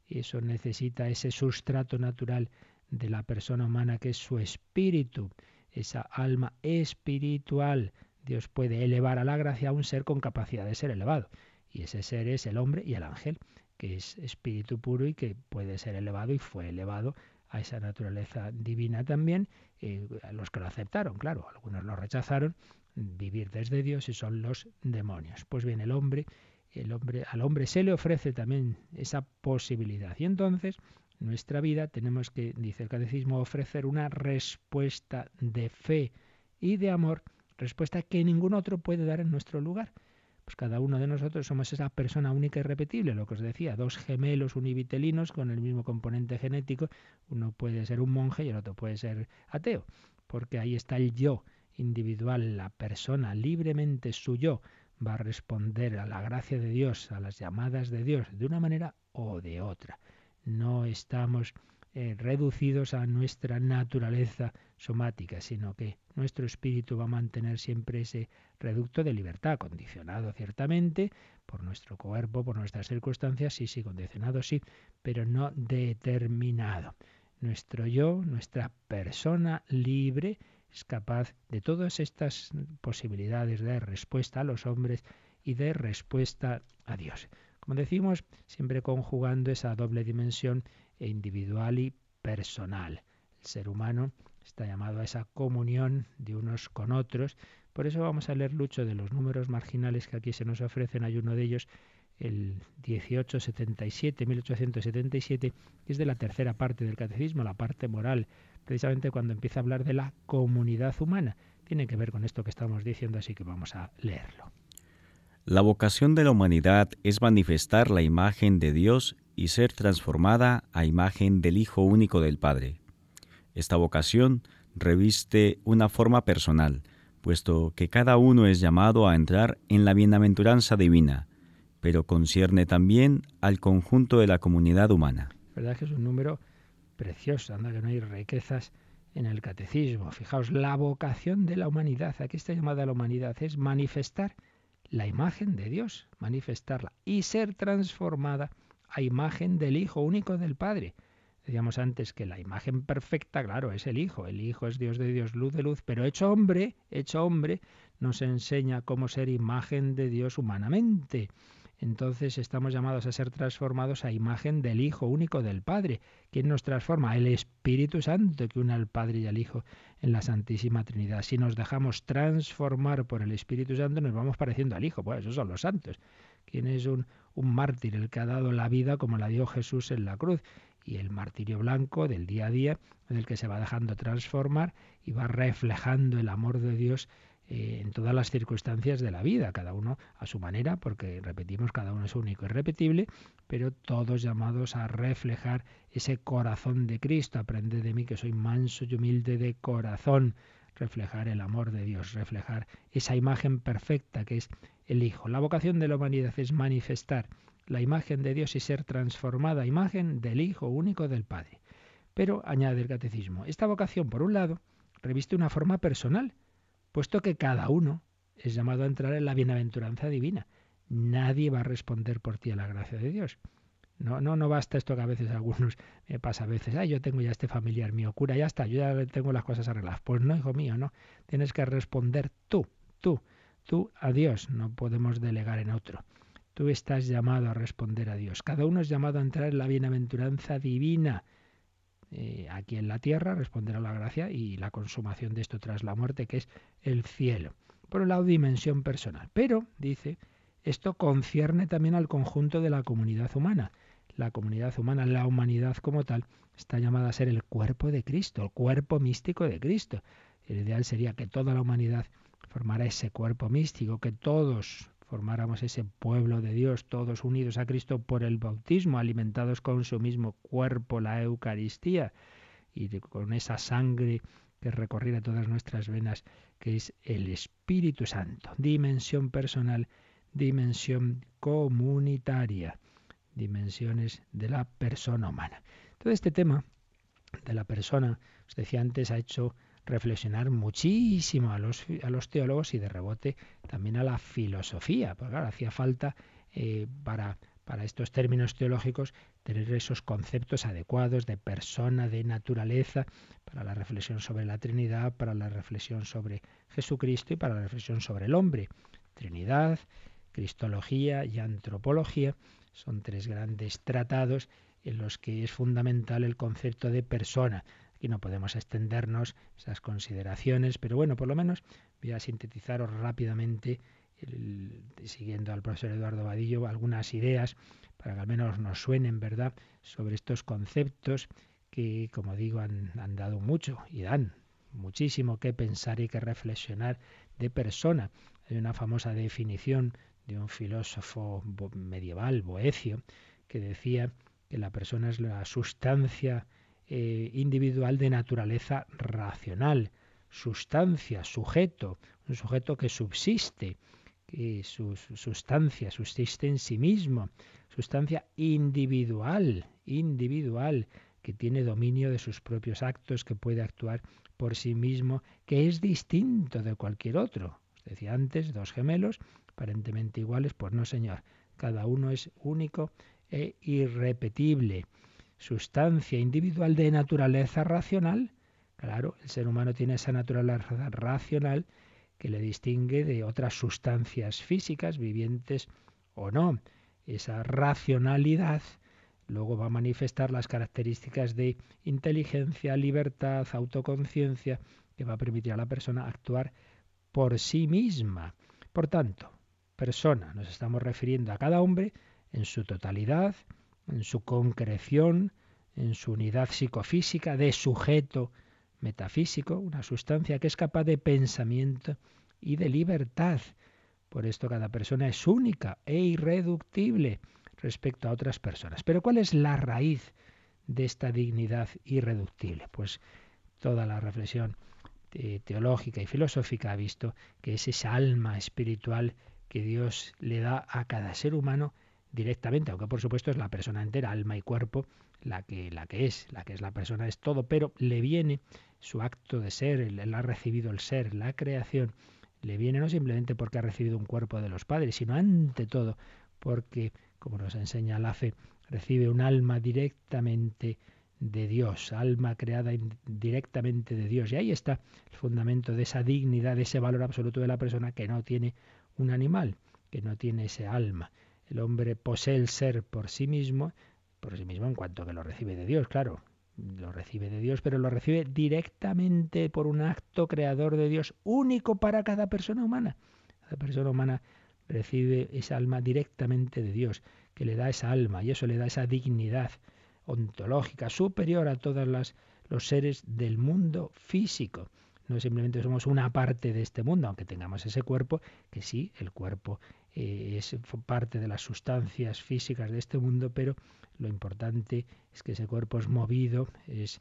Eso necesita ese sustrato natural de la persona humana que es su espíritu esa alma espiritual. Dios puede elevar a la gracia a un ser con capacidad de ser elevado. Y ese ser es el hombre y el ángel, que es espíritu puro y que puede ser elevado y fue elevado a esa naturaleza divina también, eh, los que lo aceptaron, claro, algunos lo rechazaron, vivir desde Dios y son los demonios. Pues bien, el hombre, el hombre, al hombre se le ofrece también esa posibilidad. Y entonces nuestra vida tenemos que, dice el catecismo, ofrecer una respuesta de fe y de amor, respuesta que ningún otro puede dar en nuestro lugar. Pues cada uno de nosotros somos esa persona única y repetible, lo que os decía, dos gemelos univitelinos con el mismo componente genético, uno puede ser un monje y el otro puede ser ateo, porque ahí está el yo individual, la persona libremente su yo va a responder a la gracia de Dios, a las llamadas de Dios, de una manera o de otra no estamos eh, reducidos a nuestra naturaleza somática, sino que nuestro espíritu va a mantener siempre ese reducto de libertad, condicionado ciertamente por nuestro cuerpo, por nuestras circunstancias, sí, sí, condicionado sí, pero no determinado. Nuestro yo, nuestra persona libre, es capaz de todas estas posibilidades de respuesta a los hombres y de respuesta a Dios. Como decimos, siempre conjugando esa doble dimensión individual y personal. El ser humano está llamado a esa comunión de unos con otros. Por eso vamos a leer mucho de los números marginales que aquí se nos ofrecen. Hay uno de ellos, el 1877, 1877, que es de la tercera parte del catecismo, la parte moral, precisamente cuando empieza a hablar de la comunidad humana. Tiene que ver con esto que estamos diciendo, así que vamos a leerlo. La vocación de la humanidad es manifestar la imagen de Dios y ser transformada a imagen del Hijo único del Padre. Esta vocación reviste una forma personal, puesto que cada uno es llamado a entrar en la bienaventuranza divina, pero concierne también al conjunto de la comunidad humana. ¿Verdad que es un número precioso? Anda que no hay riquezas en el catecismo. Fijaos, la vocación de la humanidad, aquí está llamada la humanidad, es manifestar la imagen de Dios, manifestarla y ser transformada a imagen del Hijo único del Padre. Decíamos antes que la imagen perfecta, claro, es el Hijo. El Hijo es Dios de Dios, luz de luz, pero hecho hombre, hecho hombre, nos enseña cómo ser imagen de Dios humanamente. Entonces estamos llamados a ser transformados a imagen del Hijo único del Padre. ¿Quién nos transforma? El Espíritu Santo que une al Padre y al Hijo en la Santísima Trinidad. Si nos dejamos transformar por el Espíritu Santo, nos vamos pareciendo al Hijo. Pues esos son los santos. ¿Quién es un, un mártir? El que ha dado la vida como la dio Jesús en la cruz y el martirio blanco del día a día, en el que se va dejando transformar y va reflejando el amor de Dios eh, en todas las circunstancias de la vida, cada uno a su manera, porque repetimos, cada uno es único y repetible, pero todos llamados a reflejar ese corazón de Cristo. Aprende de mí que soy manso y humilde de corazón. Reflejar el amor de Dios, reflejar esa imagen perfecta que es el Hijo. La vocación de la humanidad es manifestar la imagen de Dios y ser transformada imagen del Hijo único del Padre. Pero, añade el catecismo, esta vocación, por un lado, reviste una forma personal, puesto que cada uno es llamado a entrar en la bienaventuranza divina. Nadie va a responder por ti a la gracia de Dios. No, no, no basta esto que a veces algunos me pasa a veces, ah, yo tengo ya este familiar mío, cura, ya está, yo ya tengo las cosas arregladas. Pues no, hijo mío, no. Tienes que responder tú, tú, tú a Dios. No podemos delegar en otro. Tú estás llamado a responder a Dios. Cada uno es llamado a entrar en la bienaventuranza divina. Eh, aquí en la tierra, responder a la gracia y la consumación de esto tras la muerte, que es el cielo. Por un lado, dimensión personal. Pero, dice, esto concierne también al conjunto de la comunidad humana. La comunidad humana, la humanidad como tal, está llamada a ser el cuerpo de Cristo, el cuerpo místico de Cristo. El ideal sería que toda la humanidad formara ese cuerpo místico, que todos formáramos ese pueblo de Dios, todos unidos a Cristo por el bautismo, alimentados con su mismo cuerpo, la Eucaristía, y con esa sangre que recorriera todas nuestras venas, que es el Espíritu Santo. Dimensión personal, dimensión comunitaria, dimensiones de la persona humana. Todo este tema de la persona, os decía antes, ha hecho reflexionar muchísimo a los, teólogos y de rebote también a la filosofía, porque claro, hacía falta eh, para, para estos términos teológicos tener esos conceptos adecuados de persona, de naturaleza, para la reflexión sobre la Trinidad, para la reflexión sobre Jesucristo y para la reflexión sobre el hombre. Trinidad, Cristología y Antropología son tres grandes tratados en los que es fundamental el concepto de persona. Aquí no podemos extendernos esas consideraciones, pero bueno, por lo menos voy a sintetizaros rápidamente, siguiendo al profesor Eduardo Vadillo, algunas ideas para que al menos nos suenen, ¿verdad?, sobre estos conceptos que, como digo, han, han dado mucho y dan muchísimo que pensar y que reflexionar de persona. Hay una famosa definición de un filósofo medieval, Boecio, que decía que la persona es la sustancia eh, individual de naturaleza racional, sustancia, sujeto, un sujeto que subsiste, que su, sustancia subsiste en sí mismo, sustancia individual, individual, que tiene dominio de sus propios actos, que puede actuar por sí mismo, que es distinto de cualquier otro. Os decía antes, dos gemelos, aparentemente iguales, pues no, señor, cada uno es único e irrepetible sustancia individual de naturaleza racional. Claro, el ser humano tiene esa naturaleza racional que le distingue de otras sustancias físicas, vivientes o no. Esa racionalidad luego va a manifestar las características de inteligencia, libertad, autoconciencia, que va a permitir a la persona actuar por sí misma. Por tanto, persona, nos estamos refiriendo a cada hombre en su totalidad, en su concreción, en su unidad psicofísica, de sujeto metafísico, una sustancia que es capaz de pensamiento y de libertad. Por esto cada persona es única e irreductible respecto a otras personas. Pero ¿cuál es la raíz de esta dignidad irreductible? Pues toda la reflexión eh, teológica y filosófica ha visto que es esa alma espiritual que Dios le da a cada ser humano directamente, aunque por supuesto es la persona entera, alma y cuerpo, la que, la que es, la que es la persona es todo, pero le viene su acto de ser, él, ha recibido el ser, la creación, le viene no simplemente porque ha recibido un cuerpo de los padres, sino ante todo porque, como nos enseña la fe, recibe un alma directamente de Dios, alma creada directamente de Dios. Y ahí está el fundamento de esa dignidad, de ese valor absoluto de la persona que no tiene un animal, que no tiene ese alma. El hombre posee el ser por sí mismo, por sí mismo en cuanto que lo recibe de Dios, claro, lo recibe de Dios, pero lo recibe directamente por un acto creador de Dios único para cada persona humana. Cada persona humana recibe esa alma directamente de Dios, que le da esa alma y eso le da esa dignidad ontológica superior a todos los seres del mundo físico. No simplemente somos una parte de este mundo, aunque tengamos ese cuerpo, que sí, el cuerpo eh, es parte de las sustancias físicas de este mundo, pero lo importante es que ese cuerpo es movido, es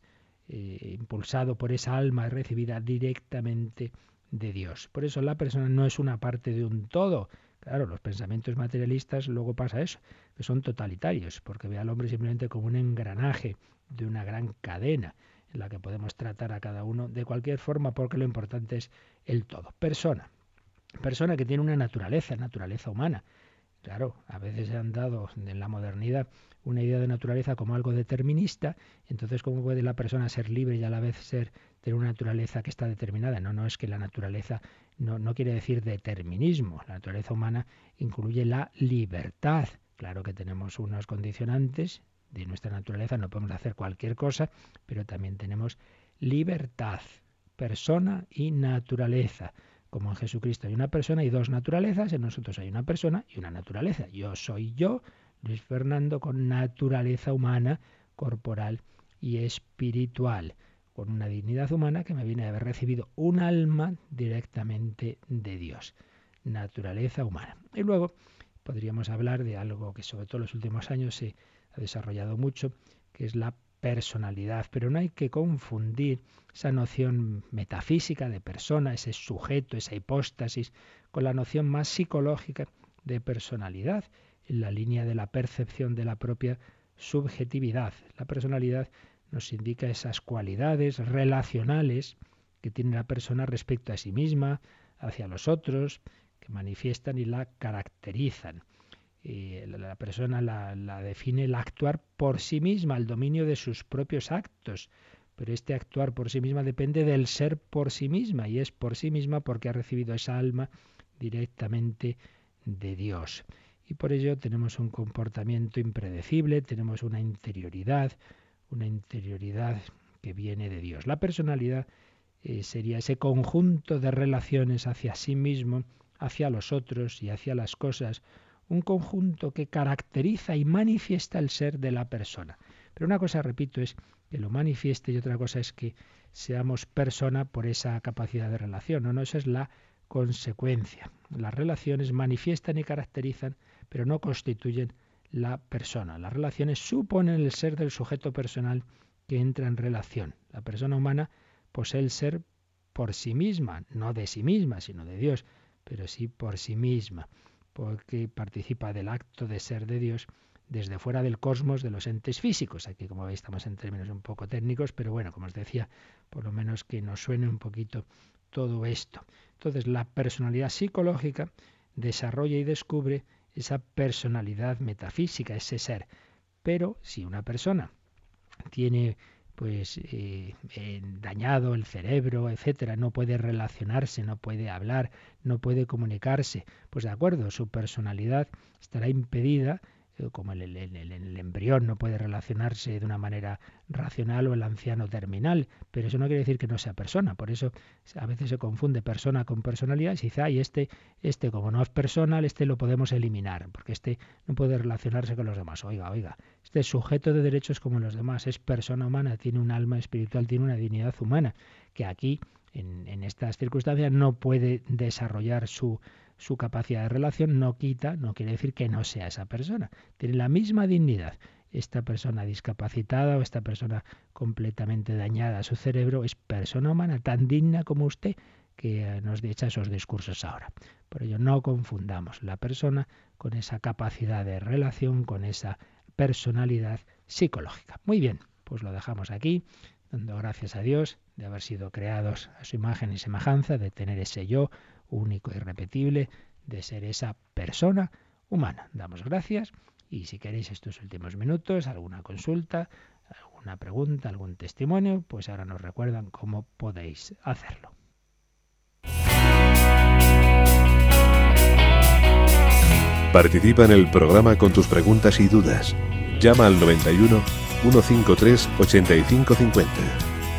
eh, impulsado por esa alma recibida directamente de Dios. Por eso la persona no es una parte de un todo. Claro, los pensamientos materialistas luego pasa eso, que son totalitarios, porque ve al hombre simplemente como un engranaje de una gran cadena en la que podemos tratar a cada uno de cualquier forma, porque lo importante es el todo. Persona. Persona que tiene una naturaleza, naturaleza humana. Claro, a veces se han dado en la modernidad una idea de naturaleza como algo determinista, entonces ¿cómo puede la persona ser libre y a la vez ser tener una naturaleza que está determinada? No, no es que la naturaleza no, no quiere decir determinismo. La naturaleza humana incluye la libertad. Claro que tenemos unos condicionantes de nuestra naturaleza, no podemos hacer cualquier cosa, pero también tenemos libertad, persona y naturaleza. Como en Jesucristo hay una persona y dos naturalezas, en nosotros hay una persona y una naturaleza. Yo soy yo, Luis Fernando, con naturaleza humana, corporal y espiritual, con una dignidad humana que me viene de haber recibido un alma directamente de Dios. Naturaleza humana. Y luego podríamos hablar de algo que sobre todo en los últimos años se ha desarrollado mucho, que es la personalidad, pero no hay que confundir esa noción metafísica de persona, ese sujeto, esa hipóstasis, con la noción más psicológica de personalidad, en la línea de la percepción de la propia subjetividad. La personalidad nos indica esas cualidades relacionales que tiene la persona respecto a sí misma, hacia los otros, que manifiestan y la caracterizan la persona la, la, define el actuar por sí misma, el dominio de sus propios actos. Pero este actuar por sí misma depende del ser por sí misma y es por sí misma porque ha recibido esa alma directamente de Dios. Y por ello tenemos un comportamiento impredecible, tenemos una interioridad, una interioridad que viene de Dios. La personalidad eh, sería ese conjunto de relaciones hacia sí mismo, hacia los otros y hacia las cosas, un conjunto que caracteriza y manifiesta el ser de la persona. Pero una cosa, repito, es que lo manifieste y otra cosa es que seamos persona por esa capacidad de relación. No, no, esa es la consecuencia. Las relaciones manifiestan y caracterizan, pero no constituyen la persona. Las relaciones suponen el ser del sujeto personal que entra en relación. La persona humana posee el ser por sí misma, no de sí misma, sino de Dios, pero sí por sí misma porque participa del acto de ser de Dios desde fuera del cosmos de los entes físicos. Aquí, como veis, estamos en términos un poco técnicos, pero bueno, como os decía, por lo menos que nos suene un poquito todo esto. Entonces, la personalidad psicológica desarrolla y descubre esa personalidad metafísica, ese ser. Pero si una persona tiene pues eh, dañado el cerebro, etcétera, no puede relacionarse, no puede hablar, no puede comunicarse. Pues de acuerdo, su personalidad estará impedida como el, el, embrión no puede relacionarse de una manera racional o el anciano terminal, pero eso no quiere decir que no sea persona, por eso a veces se confunde persona con personalidad y dice, ay, este, este como no es personal, este lo podemos eliminar, porque este no puede relacionarse con los demás. Oiga, oiga, este sujeto de derechos como los demás, es persona humana, tiene un alma espiritual, tiene una dignidad humana, que aquí, en, en estas circunstancias, no puede desarrollar su su capacidad de relación no quita, no quiere decir que no sea esa persona. Tiene la misma dignidad. Esta persona discapacitada o esta persona completamente dañada a su cerebro es persona humana tan digna como usted que nos echa esos discursos ahora. Por ello no confundamos la persona con esa capacidad de relación, con esa personalidad psicológica. Muy bien, pues lo dejamos aquí, dando gracias a Dios de haber sido creados a su imagen y semejanza, de tener ese yo único y irrepetible de ser esa persona humana. Damos gracias y si queréis estos últimos minutos, alguna consulta, alguna pregunta, algún testimonio, pues ahora nos recuerdan cómo podéis hacerlo. Participa en el programa con tus preguntas y dudas. Llama al 91 153 8550.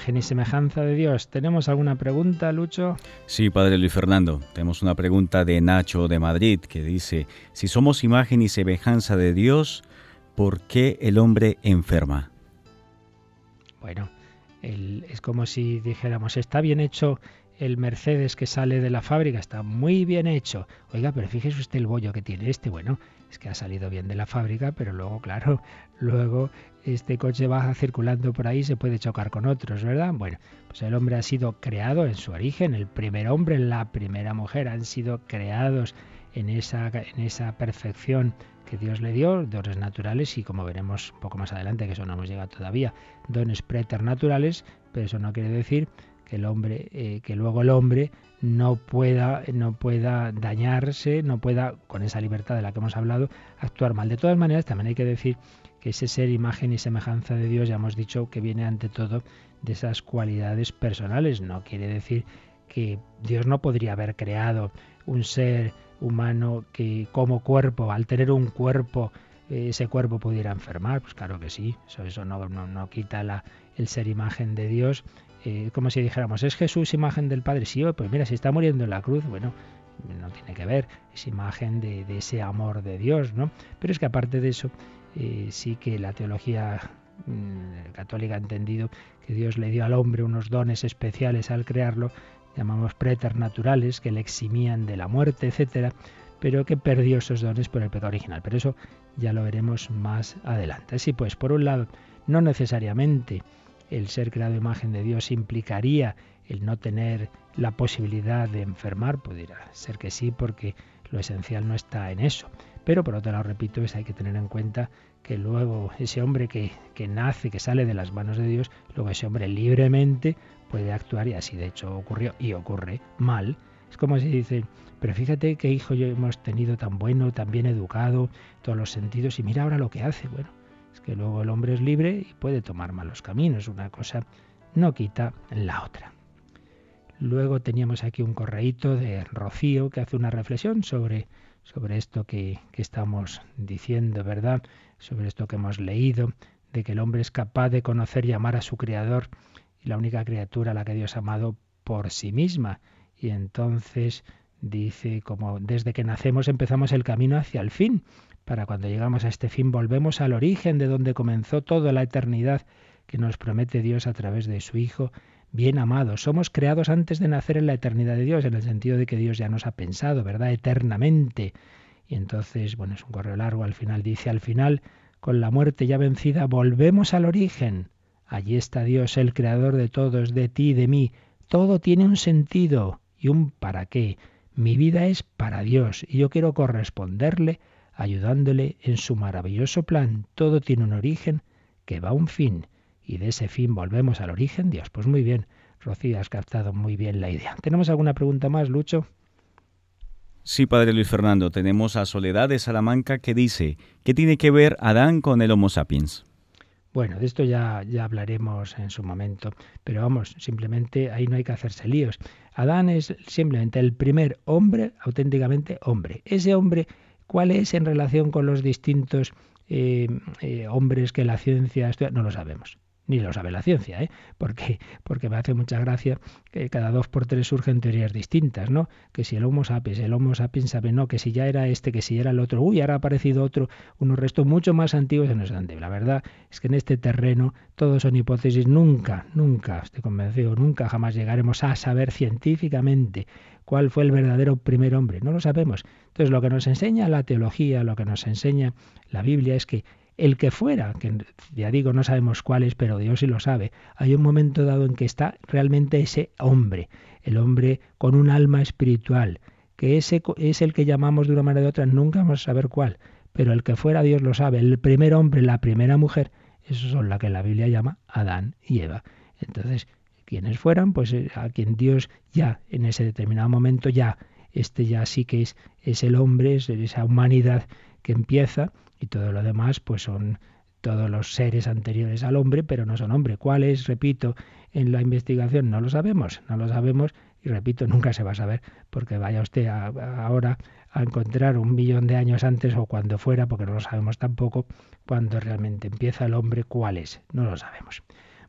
imagen y semejanza de Dios. ¿Tenemos alguna pregunta, Lucho? Sí, Padre Luis Fernando. Tenemos una pregunta de Nacho de Madrid que dice, si somos imagen y semejanza de Dios, ¿por qué el hombre enferma? Bueno, es como si dijéramos, está bien hecho el Mercedes que sale de la fábrica, está muy bien hecho. Oiga, pero fíjese usted el bollo que tiene este. Bueno, es que ha salido bien de la fábrica, pero luego, claro, luego este coche va circulando por ahí se puede chocar con otros, ¿verdad? Bueno, pues el hombre ha sido creado en su origen, el primer hombre, la primera mujer han sido creados en esa, en esa perfección que Dios le dio, dones naturales y como veremos un poco más adelante, que eso no hemos llegado todavía, dones preternaturales, pero eso no quiere decir que el hombre, eh, que luego el hombre no pueda, no pueda dañarse, no pueda, con esa libertad de la que hemos hablado, actuar mal. De todas maneras, también hay que decir que ese ser imagen y semejanza de Dios, ya hemos dicho que viene ante todo de esas cualidades personales. No quiere decir que Dios no podría haber creado un ser humano que como cuerpo, al tener un cuerpo, ese cuerpo pudiera enfermar. Pues claro que sí, eso, eso no, no, quita la, el ser imagen de Dios. Eh, como si dijéramos, ¿es Jesús imagen del Padre? Sí, pues mira, si está muriendo en la cruz, bueno, no tiene que ver, es imagen de ese amor de Dios, ¿no? Pero es que aparte de eso, eh, sí que la teología mm, católica ha entendido que Dios le dio al hombre unos dones especiales al crearlo, llamamos preternaturales, que le eximían de la muerte, etcétera, pero que perdió esos dones por el pecado original. Pero eso ya lo veremos más adelante. Así pues, por un lado, no necesariamente el ser creado imagen de Dios implicaría el no tener la posibilidad de enfermar, pudiera ser que sí, porque lo esencial no está en eso. Pero por otro lado, repito, es hay que tener en cuenta que luego ese hombre que, que nace, que sale de las manos de Dios, luego ese hombre libremente puede actuar y así de hecho ocurrió y ocurre mal. Es como si dicen, pero fíjate qué hijo yo hemos tenido tan bueno, tan bien educado, todos los sentidos, y mira ahora lo que hace. Bueno, es que luego el hombre es libre y puede tomar malos caminos. Una cosa no quita la otra. Luego teníamos aquí un correíto de Rocío que hace una reflexión sobre sobre esto que, estamos diciendo, ¿verdad? Sobre esto que hemos leído de que el hombre es capaz de conocer y amar a su Creador y la única criatura a la que Dios ha amado por sí misma. Y entonces dice, como desde que nacemos empezamos el camino hacia el fin. Para cuando llegamos a este fin volvemos al origen de donde comenzó toda la eternidad que nos promete Dios a través de su Hijo bien amado. Somos creados antes de nacer en la eternidad de Dios, en el sentido de que Dios ya nos ha pensado, ¿verdad? Eternamente. Y entonces, bueno, es un correo largo, al final dice, al final, con la muerte ya vencida, volvemos al origen. Allí está Dios, el creador de todos, de ti, de mí. Todo tiene un sentido y un para qué. Mi vida es para Dios y yo quiero corresponderle ayudándole en su maravilloso plan. Todo tiene un origen que va a un fin y de ese fin volvemos al origen Dios. Pues muy bien, Rocío, has captado muy bien la idea. ¿Tenemos alguna pregunta más, Lucho? Sí, padre Luis Fernando, tenemos a Soledad de Salamanca que dice, ¿qué tiene que ver Adán con el Homo sapiens? Bueno, de esto ya, ya hablaremos en su momento, pero vamos, simplemente ahí no hay que hacerse líos. Adán es simplemente el primer hombre, auténticamente hombre. Ese hombre, ¿cuál es en relación con los distintos eh, eh, hombres que la ciencia estudia? No lo sabemos ni lo sabe la ciencia, ¿eh? porque, porque me hace mucha gracia que cada dos por tres surgen teorías distintas, ¿no? Que si el Homo sapiens, el Homo sapiens sabe, no, que si ya era este, que si era el otro, uy, ahora ha aparecido otro, unos restos mucho más antiguos en los La verdad es que en este terreno todos son hipótesis, nunca, nunca, estoy convencido, nunca jamás llegaremos a saber científicamente cuál fue el verdadero primer hombre, no lo sabemos. Entonces lo que nos enseña la teología, lo que nos enseña la Biblia es que el que fuera, que ya digo, no sabemos cuál es, pero Dios sí lo sabe, hay un momento dado en que está realmente ese hombre, el hombre con un alma espiritual, que ese es el que llamamos de una manera u otra, nunca vamos a saber cuál, pero el que fuera Dios lo sabe, el primer hombre, la primera mujer, esos son la que la Biblia llama Adán y Eva. Entonces, quienes fueran, pues eh, a quien Dios ya en ese determinado momento ya, este ya sí que es, es el hombre, es esa humanidad que empieza y todo lo demás pues son todos los seres anteriores al hombre, pero no son hombre. ¿Cuáles? Repito, en la investigación no lo sabemos, no lo sabemos y repito, nunca se va a saber porque vaya usted ahora a encontrar un millón de años antes o cuando fuera, porque no lo sabemos tampoco, cuando realmente empieza el hombre, cuál es, no lo sabemos.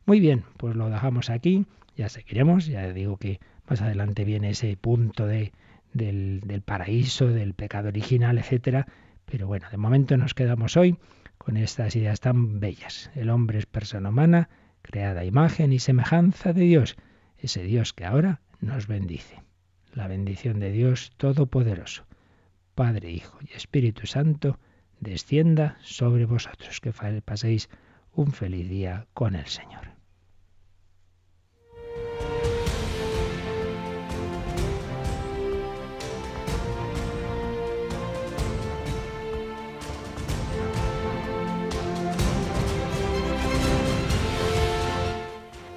Muy bien, pues lo dejamos aquí, ya seguiremos, ya digo que más adelante viene ese punto de, del, del paraíso, del pecado original, etcétera, pero bueno, de momento nos quedamos hoy con estas ideas tan bellas. El hombre es persona humana, creada imagen y semejanza de Dios, ese Dios que ahora nos bendice. La bendición de Dios Todopoderoso, Padre, Hijo y Espíritu Santo, descienda sobre vosotros. Que paséis un feliz día con el Señor.